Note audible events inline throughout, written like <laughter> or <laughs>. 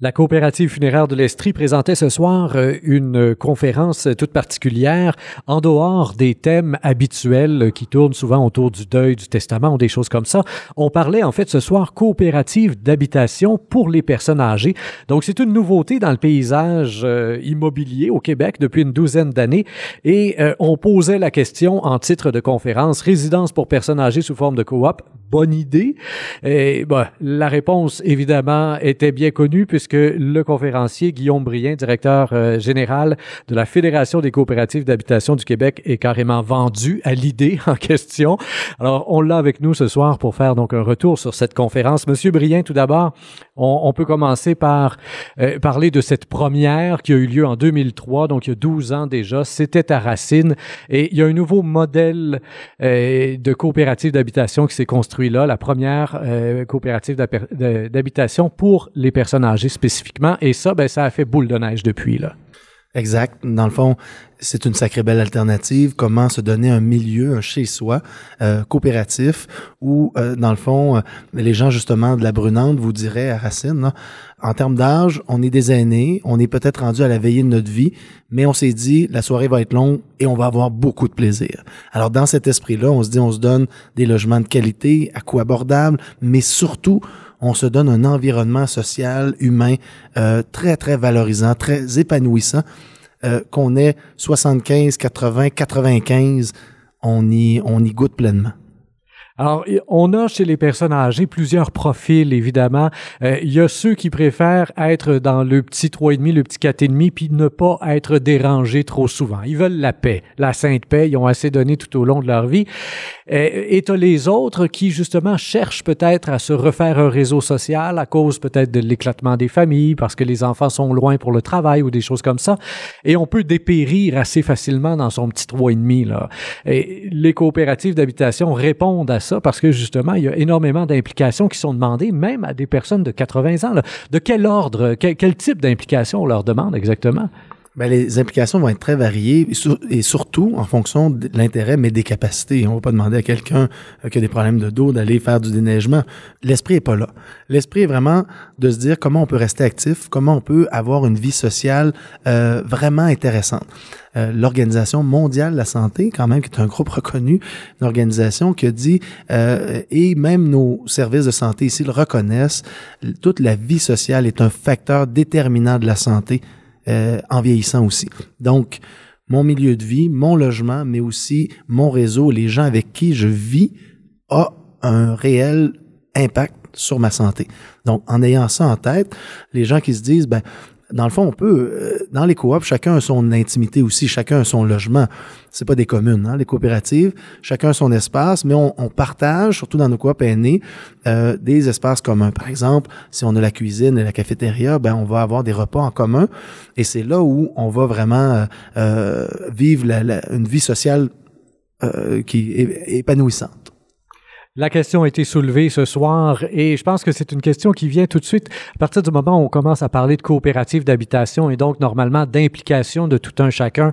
La coopérative funéraire de l'Estrie présentait ce soir euh, une conférence toute particulière en dehors des thèmes habituels qui tournent souvent autour du deuil, du testament ou des choses comme ça. On parlait en fait ce soir coopérative d'habitation pour les personnes âgées. Donc c'est une nouveauté dans le paysage euh, immobilier au Québec depuis une douzaine d'années et euh, on posait la question en titre de conférence résidence pour personnes âgées sous forme de coop, bonne idée. Et bah, la réponse évidemment était bien connue puisque que le conférencier Guillaume Brien, directeur euh, général de la Fédération des coopératives d'habitation du Québec, est carrément vendu à l'idée <laughs> en question. Alors, on l'a avec nous ce soir pour faire donc un retour sur cette conférence. Monsieur Brien, tout d'abord, on, peut commencer par euh, parler de cette première qui a eu lieu en 2003, donc il y a 12 ans déjà. C'était à Racine et il y a un nouveau modèle euh, de coopérative d'habitation qui s'est construit là, la première coopérative d'habitation pour les personnes âgées spécifiquement. Et ça, ben, ça a fait boule de neige depuis, là. Exact. Dans le fond, c'est une sacrée belle alternative. Comment se donner un milieu, un chez-soi euh, coopératif où, euh, dans le fond, euh, les gens justement de la Brunante vous diraient à Racine, en termes d'âge, on est des aînés, on est peut-être rendu à la veillée de notre vie, mais on s'est dit la soirée va être longue et on va avoir beaucoup de plaisir. Alors dans cet esprit-là, on se dit on se donne des logements de qualité, à coût abordable, mais surtout on se donne un environnement social, humain euh, très, très valorisant, très épanouissant. Euh, qu'on ait 75, 80, 95, on y, on y goûte pleinement. Alors, on a chez les personnes âgées plusieurs profils, évidemment. Euh, il y a ceux qui préfèrent être dans le petit 3,5, le petit 4,5, puis ne pas être dérangés trop souvent. Ils veulent la paix, la sainte paix. Ils ont assez donné tout au long de leur vie. Euh, et tu les autres qui, justement, cherchent peut-être à se refaire un réseau social à cause peut-être de l'éclatement des familles, parce que les enfants sont loin pour le travail ou des choses comme ça. Et on peut dépérir assez facilement dans son petit 3,5. Là. Et les coopératives d'habitation répondent à parce que justement, il y a énormément d'implications qui sont demandées, même à des personnes de 80 ans. De quel ordre, quel, type d'implication on leur demande exactement? Bien, les implications vont être très variées et, surtout en fonction de l'intérêt, mais des capacités. On va pas demander à quelqu'un euh, qui a des problèmes de dos d'aller faire du déneigement. L'esprit est pas là. L'esprit est vraiment de se dire comment on peut rester actif, comment on peut avoir une vie sociale euh, vraiment intéressante. Euh, l'Organisation mondiale de la santé, quand même, qui est un groupe reconnu, une organisation qui dit, euh, et même nos services de santé ici le reconnaissent, toute la vie sociale est un facteur déterminant de la santé euh, en vieillissant aussi. Donc, mon milieu de vie, mon logement, mais aussi mon réseau, les gens avec qui je vis, a un réel impact sur ma santé. Donc, en ayant ça en tête, les gens qui se disent, ben, dans le fond, on peut, euh, dans les coops, chacun a son intimité aussi, chacun a son logement. C'est pas des communes, hein, les coopératives, chacun a son espace, mais on, partage, surtout dans nos coops aînés, euh, des espaces communs. Par exemple, si on a la cuisine et la cafétéria, ben on va avoir des repas en commun, et c'est là où on va vraiment euh, vivre une vie sociale qui est épanouissante. La question a été soulevée ce soir et je pense que c'est une question qui vient tout de suite à partir du moment où on commence à parler de coopérative d'habitation et donc normalement d'implication de tout un chacun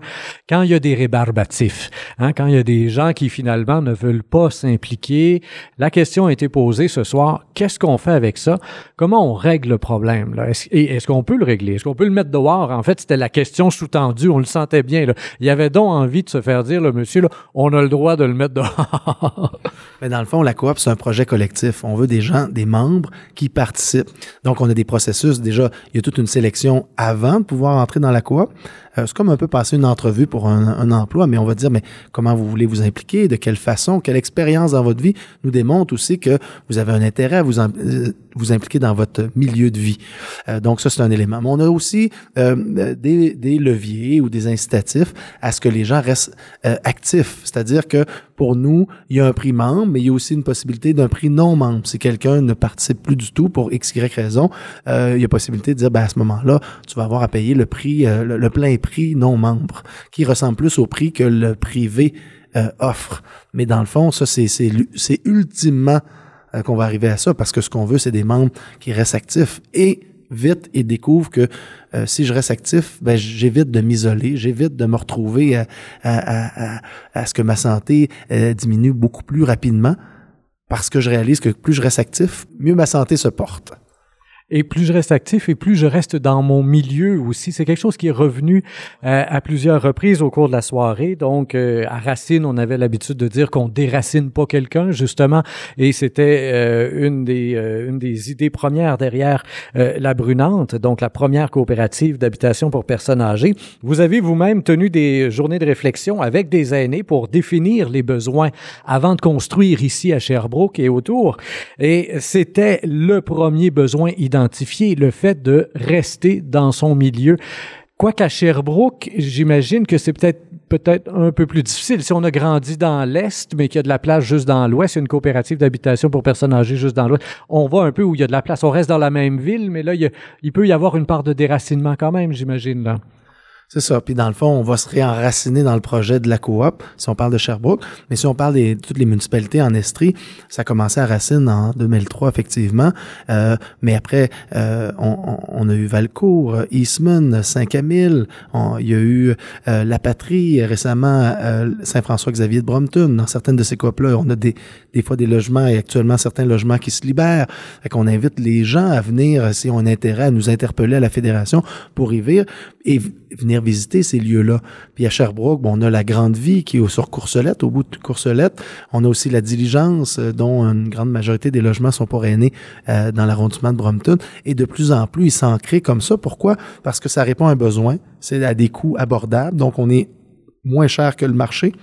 quand il y a des rébarbatifs, hein, quand il y a des gens qui finalement ne veulent pas s'impliquer. La question a été posée ce soir, qu'est-ce qu'on fait avec ça? Comment on règle le problème? Là? Est-ce, et est-ce qu'on peut le régler? Est-ce qu'on peut le mettre dehors? En fait, c'était la question sous-tendue, on le sentait bien. Là. Il y avait donc envie de se faire dire, le monsieur, on a le droit de le mettre dehors. Mais dans le fond, coop, c'est un projet collectif. On veut des gens, des membres qui participent. Donc, on a des processus. Déjà, il y a toute une sélection avant de pouvoir entrer dans la coop. Euh, c'est comme un peu passer une entrevue pour un, emploi, mais on va dire, mais comment vous voulez vous impliquer, de quelle façon, quelle expérience dans votre vie nous démontre aussi que vous avez un intérêt à vous, euh, vous impliquer dans votre milieu de vie. Euh, donc ça, c'est un élément. Mais on a aussi des, des, leviers ou des incitatifs à ce que les gens restent actifs. C'est-à-dire que pour nous, il y a un prix membre, mais il y a aussi une possibilité d'un prix non membre. Si quelqu'un ne participe plus du tout pour X, Y raison, il y a possibilité de dire, ben, à ce moment-là, tu vas avoir à payer le prix, le, le plein prix non membre, qui ressemble plus au prix que le privé euh, offre. Mais dans le fond, ça, c'est, c'est, ultimement euh, qu'on va arriver à ça, parce que ce qu'on veut, c'est des membres qui restent actifs et vite et découvrent que euh, si je reste actif, ben, j'évite de m'isoler, j'évite de me retrouver à, à, à, à ce que ma santé diminue beaucoup plus rapidement, parce que je réalise que plus je reste actif, mieux ma santé se porte. Et plus je reste actif et plus je reste dans mon milieu aussi. C'est quelque chose qui est revenu euh, à plusieurs reprises au cours de la soirée. Donc, euh, à Racine, on avait l'habitude de dire qu'on déracine pas quelqu'un, justement. Et c'était euh, une, des, une des idées premières derrière la Brunante, donc la première coopérative d'habitation pour personnes âgées. Vous avez vous-même tenu des journées de réflexion avec des aînés pour définir les besoins avant de construire ici à Sherbrooke et autour. Et c'était le premier besoin identifié le fait de rester dans son milieu. Quoiqu'à Sherbrooke, j'imagine que c'est peut-être peut-être un peu plus difficile. Si on a grandi dans l'Est, mais qu'il y a de la place juste dans l'Ouest, une coopérative d'habitation pour personnes âgées juste dans l'Ouest, on va un peu où il y a de la place. On reste dans la même ville, mais là, il, peut y avoir une part de déracinement quand même, j'imagine. C'est ça. Puis dans le fond, on va se réenraciner dans le projet de la coop, si on parle de Sherbrooke. Mais si on parle de toutes les municipalités en Estrie, ça a commencé à Racine en 2003, effectivement. Euh, mais après, euh, on, a eu Valcourt, Eastman, Saint-Camille. Il y a eu euh, La Patrie récemment, Saint-François-Xavier de Brompton. Dans certaines de ces coops-là, on a des, des fois des logements et actuellement certains logements qui se libèrent. Fait qu'on invite les gens à venir, si on a intérêt, à nous interpeller à la Fédération pour y vivre et venir visiter ces lieux-là. Puis à Sherbrooke, bon, on a la Grande Vie qui est sur Courcelette, au bout de Courcelette. On a aussi la Diligence, euh, dont une grande majorité des logements sont pour aînés euh, dans l'arrondissement de Brompton. Et de plus en plus, ils s'en créent comme ça. Pourquoi? Parce que ça répond à un besoin. C'est à des coûts abordables. Donc, on est moins cher que le marché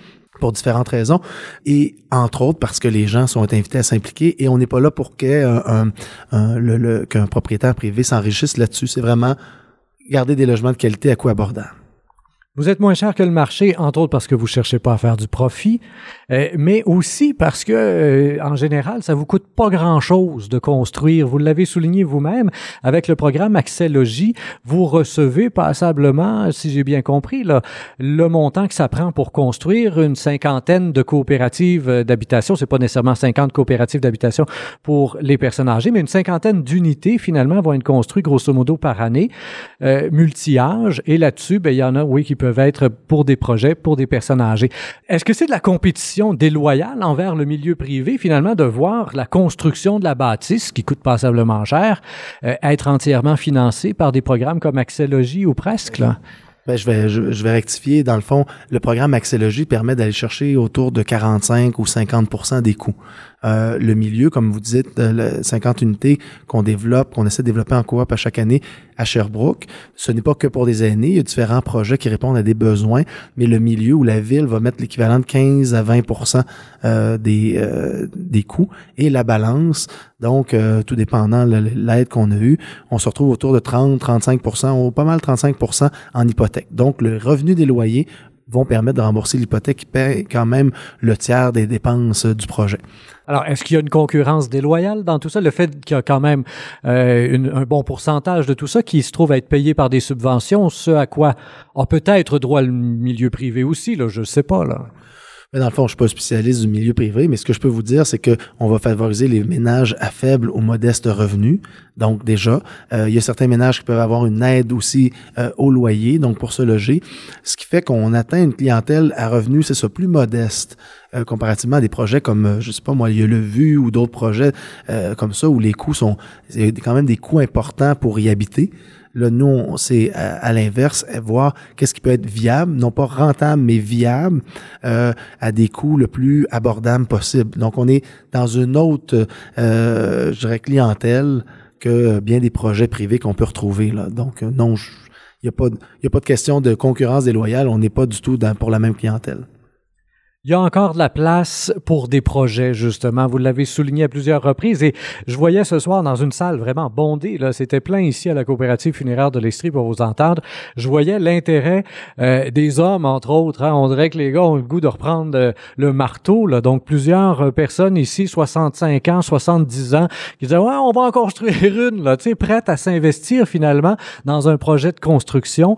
pour différentes raisons et entre autres parce que les gens sont invités à s'impliquer et on n'est pas là pour qu'un qu'un propriétaire privé s'enrichisse là-dessus. C'est vraiment garder des logements de qualité à coût abordable. Vous êtes moins cher que le marché, entre autres parce que vous cherchez pas à faire du profit, euh, mais aussi parce que, euh, en général, ça vous coûte pas grand-chose de construire. Vous l'avez souligné vous-même, avec le programme Accès Logis, vous recevez passablement, si j'ai bien compris, là, le montant que ça prend pour construire une cinquantaine de coopératives euh, d'habitation. C'est pas nécessairement 50 coopératives d'habitation pour les personnes âgées, mais une cinquantaine d'unités, finalement, vont être construites grosso modo par année, multi-âge. Et là-dessus, ben, il y en a, oui, qui peuvent être pour des projets, pour des personnes âgées. Est-ce que c'est de la compétition déloyale envers le milieu privé, finalement, de voir la construction de la bâtisse, qui coûte passablement cher, euh, être entièrement financée par des programmes comme Axelogie ou presque? Ben, je, vais, je, vais rectifier. Dans le fond, le programme Axelogie permet d'aller chercher autour de 45 ou 50% des coûts. Euh, le milieu, comme vous dites, 50 unités qu'on développe, qu'on essaie de développer en coop à chaque année à Sherbrooke. Ce n'est pas que pour des aînés, il y a différents projets qui répondent à des besoins, mais le milieu où la ville va mettre l'équivalent de 15 à 20 euh, des, euh, des coûts et la balance, donc tout dépendant l'aide qu'on a eue, on se retrouve autour de 30, 35 ou pas mal 35% en hypothèque. Donc le revenu des loyers vont permettre de rembourser l'hypothèque qui paie quand même le tiers des dépenses du projet. Alors, est-ce qu'il y a une concurrence déloyale dans tout ça? Le fait qu'il y a quand même euh, un bon pourcentage de tout ça qui se trouve à être payé par des subventions, ce à quoi a peut-être droit le milieu privé aussi, là, je ne sais pas. Là. Mais dans le fond, je suis pas spécialiste du milieu privé, mais ce que je peux vous dire, c'est que on va favoriser les ménages à faible ou modeste revenu. Donc déjà, euh, il y a certains ménages qui peuvent avoir une aide aussi euh, au loyer, donc pour se loger, ce qui fait qu'on atteint une clientèle à revenu, c'est ça, plus modeste. Euh, comparativement à des projets comme, je sais pas moi, il y a le VU ou d'autres projets comme ça où les coûts sont, il quand même des coûts importants pour y habiter. Là, nous, c'est à, l'inverse, voir qu'est-ce qui peut être viable, non pas rentable, mais viable à des coûts le plus abordables possible. Donc, on est dans une autre, je dirais, clientèle que bien des projets privés qu'on peut retrouver. Là. Donc, euh, non, il n'y a, pas, a pas de question de concurrence déloyale. On n'est pas du tout dans, pour la même clientèle. Il y a encore de la place pour des projets, justement. Vous l'avez souligné à plusieurs reprises. Et je voyais ce soir dans une salle vraiment bondée, là, c'était plein ici à la coopérative funéraire de l'Estrie pour vous entendre. Je voyais l'intérêt euh, des hommes, entre autres. Hein. On dirait que les gars ont le goût de reprendre euh, le marteau. Là. Donc, plusieurs euh, personnes ici, 65 ans, 70 ans, qui disaient, ouais, on va en construire une, là, tu sais, prête à s'investir finalement dans un projet de construction.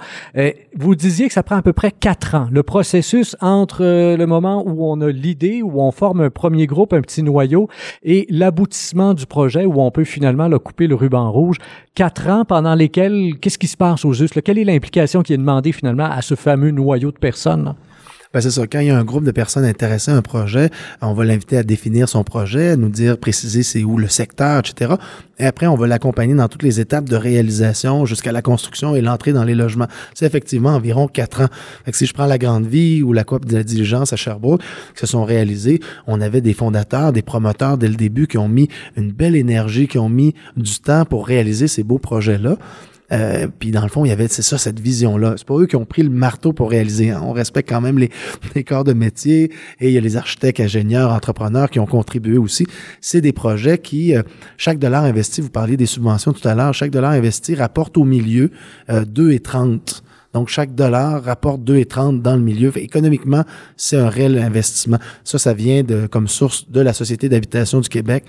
vous disiez que ça prend à peu près quatre ans. Le processus entre le moment où on a l'idée, où on forme un premier groupe, un petit noyau, et l'aboutissement du projet où on peut finalement le couper le ruban rouge. Quatre ans pendant lesquels, qu'est-ce qui se passe au juste? Quelle est l'implication qui est demandée finalement à ce fameux noyau de personnes? Ben, c'est ça. Quand il y a un groupe de personnes intéressées à un projet, on va l'inviter à définir son projet, nous dire, préciser c'est où le secteur, etc. Et après, on va l'accompagner dans toutes les étapes de réalisation jusqu'à la construction et l'entrée dans les logements. C'est effectivement environ quatre ans. Fait si je prends la Grande Vie ou la Coop de la Diligence à Sherbrooke, qui se sont réalisés, on avait des fondateurs, des promoteurs dès le début qui ont mis une belle énergie, qui ont mis du temps pour réaliser ces beaux projets-là. Euh, puis dans le fond, il y avait, c'est ça, cette vision-là. C'est pas eux qui ont pris le marteau pour réaliser. Hein. On respecte quand même les, <laughs> les, corps de métier et il y a les architectes, ingénieurs, entrepreneurs qui ont contribué aussi. C'est des projets qui, euh, chaque dollar investi, vous parliez des subventions tout à l'heure, chaque dollar investi rapporte au milieu euh, 2,30. Donc, chaque dollar rapporte 2,30 dans le milieu. économiquement, c'est un réel investissement. Ça, ça vient de, comme source de la Société d'habitation du Québec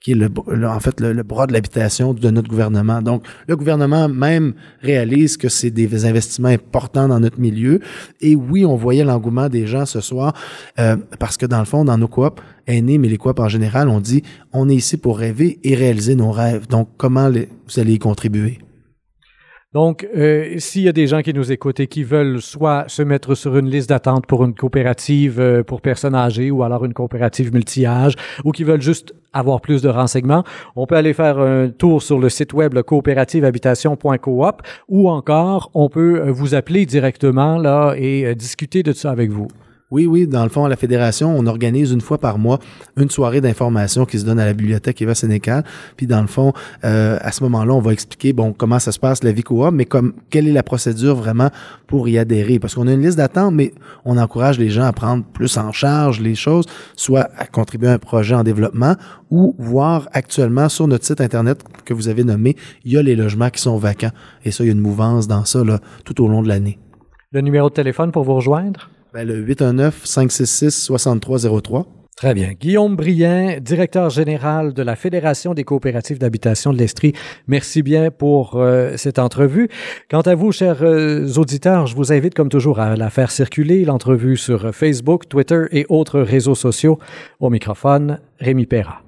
qui est le, en fait le, bras de l'habitation de notre gouvernement. Donc, le gouvernement même réalise que c'est des investissements importants dans notre milieu. Et oui, on voyait l'engouement des gens ce soir euh, parce que dans le fond, dans nos coops aînés, mais les coops en général, on dit on est ici pour rêver et réaliser nos rêves. Donc, comment vous allez y contribuer? Donc, euh, s'il y a des gens qui nous écoutent et qui veulent soit se mettre sur une liste d'attente pour une coopérative euh, pour personnes âgées ou alors une coopérative multi-âge ou qui veulent juste avoir plus de renseignements, on peut aller faire un tour sur le site web coopérativehabitation.coop ou encore on peut euh, vous appeler directement là et discuter de ça avec vous. Oui, oui, dans le fond, à la Fédération, on organise une fois par mois une soirée d'information qui se donne à la bibliothèque Eva Sénécal. Puis dans le fond, euh, à ce moment-là, on va expliquer bon comment ça se passe la vie coop, mais comme quelle est la procédure vraiment pour y adhérer? Parce qu'on a une liste d'attente, mais on encourage les gens à prendre plus en charge les choses, soit à contribuer à un projet en développement ou voir actuellement sur notre site Internet que vous avez nommé, il y a les logements qui sont vacants. Et ça, il y a une mouvance dans ça là, tout au long de l'année. Le numéro de téléphone pour vous rejoindre? Ben, le 819-566-6303. Très bien. Guillaume Brien, directeur général de la Fédération des coopératives d'habitation de l'Estrie, merci bien pour euh, cette entrevue. Quant à vous, chers euh, auditeurs, je vous invite comme toujours à la faire circuler, l'entrevue sur Facebook, Twitter et autres réseaux sociaux. Au microphone, Rémi Perra.